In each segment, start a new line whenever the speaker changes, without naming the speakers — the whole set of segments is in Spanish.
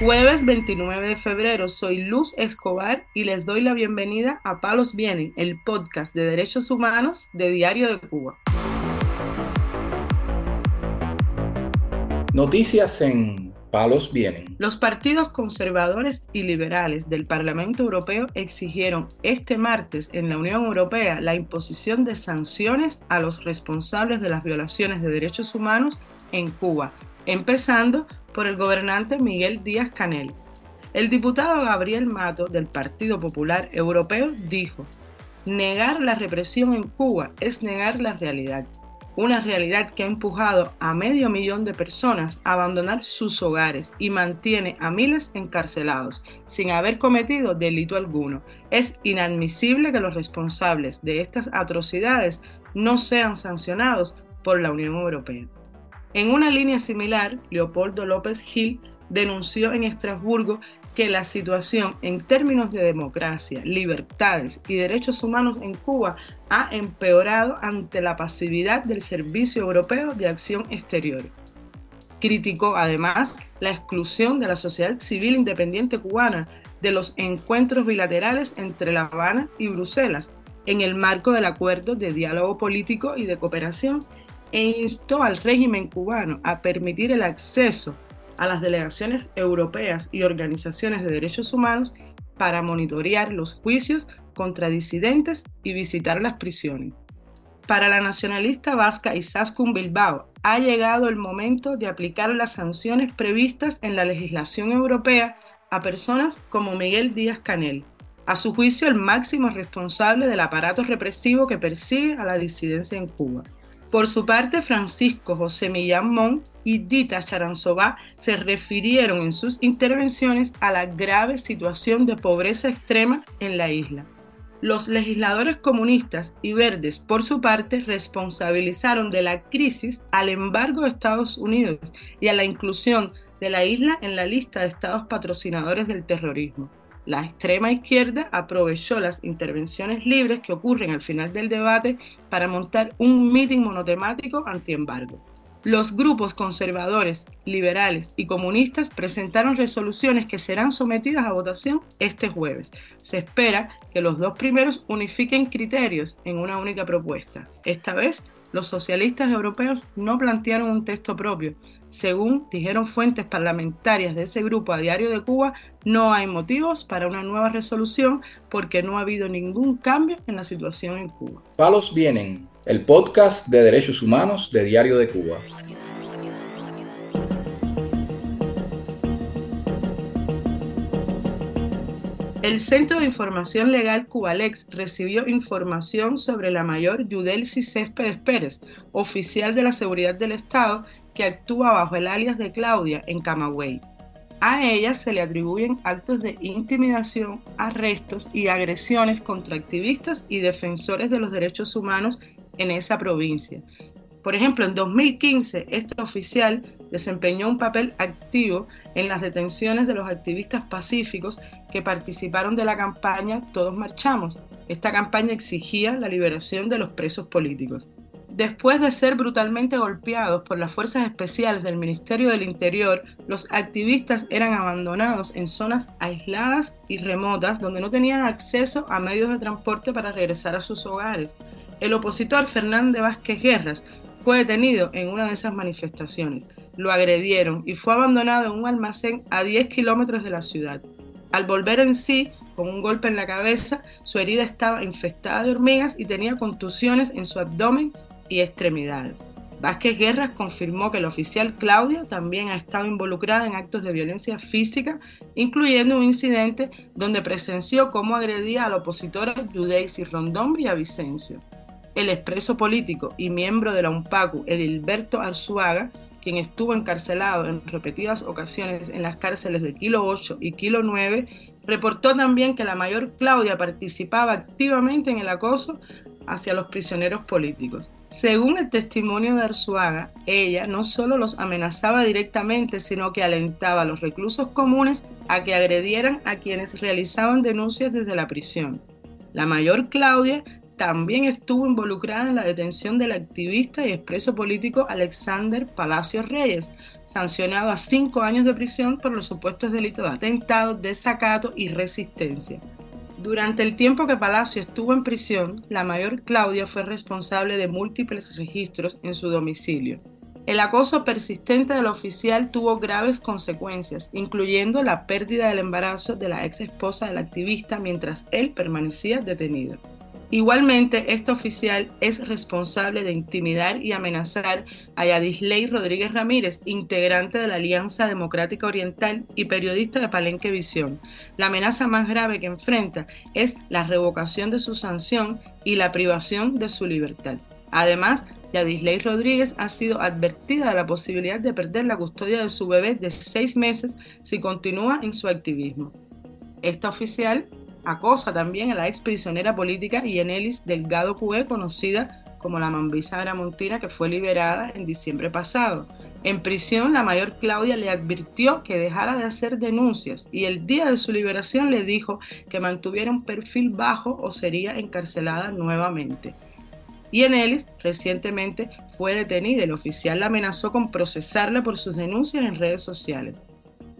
Jueves 29 de febrero, soy Luz Escobar y les doy la bienvenida a Palos Vienen, el podcast de derechos humanos de Diario de Cuba.
Noticias en Palos Vienen.
Los partidos conservadores y liberales del Parlamento Europeo exigieron este martes en la Unión Europea la imposición de sanciones a los responsables de las violaciones de derechos humanos en Cuba, empezando por el gobernante Miguel Díaz Canel. El diputado Gabriel Mato del Partido Popular Europeo dijo, negar la represión en Cuba es negar la realidad, una realidad que ha empujado a medio millón de personas a abandonar sus hogares y mantiene a miles encarcelados sin haber cometido delito alguno. Es inadmisible que los responsables de estas atrocidades no sean sancionados por la Unión Europea. En una línea similar, Leopoldo López Gil denunció en Estrasburgo que la situación en términos de democracia, libertades y derechos humanos en Cuba ha empeorado ante la pasividad del Servicio Europeo de Acción Exterior. Criticó además la exclusión de la sociedad civil independiente cubana de los encuentros bilaterales entre La Habana y Bruselas en el marco del acuerdo de diálogo político y de cooperación e instó al régimen cubano a permitir el acceso a las delegaciones europeas y organizaciones de derechos humanos para monitorear los juicios contra disidentes y visitar las prisiones. Para la nacionalista vasca Isaskun Bilbao, ha llegado el momento de aplicar las sanciones previstas en la legislación europea a personas como Miguel Díaz Canel, a su juicio el máximo responsable del aparato represivo que persigue a la disidencia en Cuba. Por su parte, Francisco José Millán Mon y Dita Charanzová se refirieron en sus intervenciones a la grave situación de pobreza extrema en la isla. Los legisladores comunistas y verdes, por su parte, responsabilizaron de la crisis al embargo de Estados Unidos y a la inclusión de la isla en la lista de estados patrocinadores del terrorismo. La extrema izquierda aprovechó las intervenciones libres que ocurren al final del debate para montar un mitin monotemático anti-embargo. Los grupos conservadores, liberales y comunistas presentaron resoluciones que serán sometidas a votación este jueves. Se espera que los dos primeros unifiquen criterios en una única propuesta. Esta vez los socialistas europeos no plantearon un texto propio. Según dijeron fuentes parlamentarias de ese grupo a Diario de Cuba, no hay motivos para una nueva resolución porque no ha habido ningún cambio en la situación en Cuba.
Palos Vienen, el podcast de derechos humanos de Diario de Cuba.
El Centro de Información Legal Cubalex recibió información sobre la mayor Yudelsi Céspedes Pérez, oficial de la Seguridad del Estado, que actúa bajo el alias de Claudia en Camagüey. A ella se le atribuyen actos de intimidación, arrestos y agresiones contra activistas y defensores de los derechos humanos en esa provincia. Por ejemplo, en 2015, este oficial desempeñó un papel activo en las detenciones de los activistas pacíficos que participaron de la campaña Todos Marchamos. Esta campaña exigía la liberación de los presos políticos. Después de ser brutalmente golpeados por las fuerzas especiales del Ministerio del Interior, los activistas eran abandonados en zonas aisladas y remotas donde no tenían acceso a medios de transporte para regresar a sus hogares. El opositor Fernández Vázquez Guerras fue detenido en una de esas manifestaciones. Lo agredieron y fue abandonado en un almacén a 10 kilómetros de la ciudad. Al volver en sí, con un golpe en la cabeza, su herida estaba infestada de hormigas y tenía contusiones en su abdomen y extremidades. Vázquez Guerras confirmó que el oficial Claudia también ha estado involucrada en actos de violencia física, incluyendo un incidente donde presenció cómo agredía a la opositora Judeisi Rondón Vicencio. El expreso político y miembro de la UNPACU, Edilberto Arzuaga, quien estuvo encarcelado en repetidas ocasiones en las cárceles de Kilo 8 y Kilo 9, reportó también que la mayor Claudia participaba activamente en el acoso hacia los prisioneros políticos. Según el testimonio de Arzuaga, ella no solo los amenazaba directamente, sino que alentaba a los reclusos comunes a que agredieran a quienes realizaban denuncias desde la prisión. La mayor Claudia también estuvo involucrada en la detención del activista y expreso político Alexander Palacios Reyes, sancionado a cinco años de prisión por los supuestos delitos de atentado, desacato y resistencia. Durante el tiempo que Palacio estuvo en prisión, la mayor Claudia fue responsable de múltiples registros en su domicilio. El acoso persistente del oficial tuvo graves consecuencias, incluyendo la pérdida del embarazo de la ex esposa del activista mientras él permanecía detenido. Igualmente, este oficial es responsable de intimidar y amenazar a Yadisley Rodríguez Ramírez, integrante de la Alianza Democrática Oriental y periodista de Palenque Visión. La amenaza más grave que enfrenta es la revocación de su sanción y la privación de su libertad. Además, Yadisley Rodríguez ha sido advertida de la posibilidad de perder la custodia de su bebé de seis meses si continúa en su activismo. Esta oficial acosa también a la ex prisionera política Yenelis Delgado Cue, conocida como la Mambisa Gramontina, que fue liberada en diciembre pasado. En prisión, la mayor Claudia le advirtió que dejara de hacer denuncias y el día de su liberación le dijo que mantuviera un perfil bajo o sería encarcelada nuevamente. Yenelis recientemente fue detenida. El oficial la amenazó con procesarla por sus denuncias en redes sociales.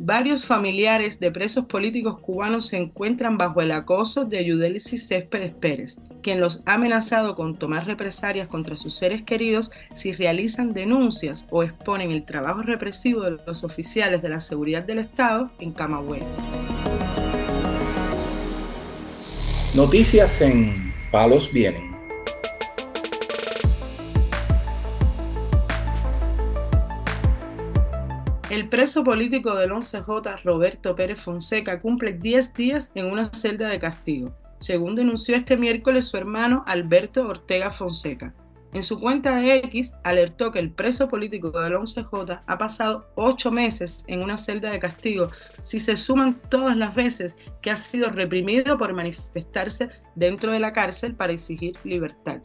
Varios familiares de presos políticos cubanos se encuentran bajo el acoso de Yudelsis Céspedes Pérez, quien los ha amenazado con tomar represalias contra sus seres queridos si realizan denuncias o exponen el trabajo represivo de los oficiales de la seguridad del Estado en Camagüey.
Noticias en Palos Vienen.
El preso político del 11J, Roberto Pérez Fonseca, cumple 10 días en una celda de castigo, según denunció este miércoles su hermano Alberto Ortega Fonseca. En su cuenta de X alertó que el preso político del 11J ha pasado 8 meses en una celda de castigo si se suman todas las veces que ha sido reprimido por manifestarse dentro de la cárcel para exigir libertad.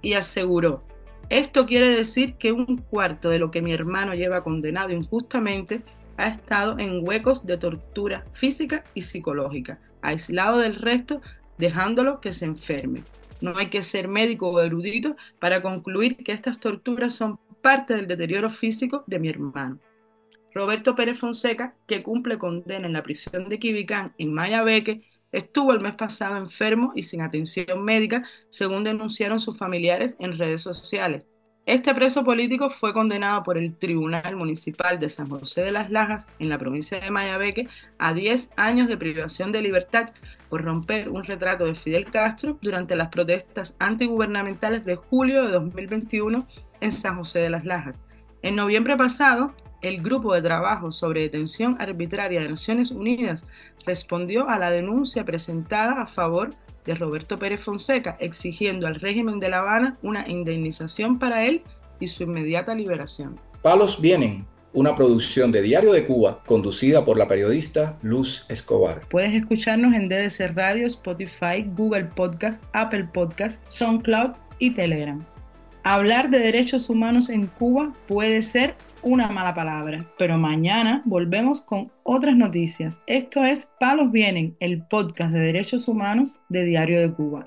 Y aseguró, esto quiere decir que un cuarto de lo que mi hermano lleva condenado injustamente ha estado en huecos de tortura física y psicológica, aislado del resto, dejándolo que se enferme. No hay que ser médico o erudito para concluir que estas torturas son parte del deterioro físico de mi hermano. Roberto Pérez Fonseca, que cumple condena en la prisión de Quibicán en Mayabeque, Estuvo el mes pasado enfermo y sin atención médica, según denunciaron sus familiares en redes sociales. Este preso político fue condenado por el Tribunal Municipal de San José de las Lajas, en la provincia de Mayabeque, a 10 años de privación de libertad por romper un retrato de Fidel Castro durante las protestas antigubernamentales de julio de 2021 en San José de las Lajas. En noviembre pasado, el Grupo de Trabajo sobre Detención Arbitraria de Naciones Unidas respondió a la denuncia presentada a favor de Roberto Pérez Fonseca, exigiendo al régimen de La Habana una indemnización para él y su inmediata liberación.
Palos Vienen, una producción de Diario de Cuba conducida por la periodista Luz Escobar.
Puedes escucharnos en DDC Radio, Spotify, Google Podcast, Apple Podcast, SoundCloud y Telegram. Hablar de derechos humanos en Cuba puede ser una mala palabra, pero mañana volvemos con otras noticias. Esto es Palos Vienen, el podcast de derechos humanos de Diario de Cuba.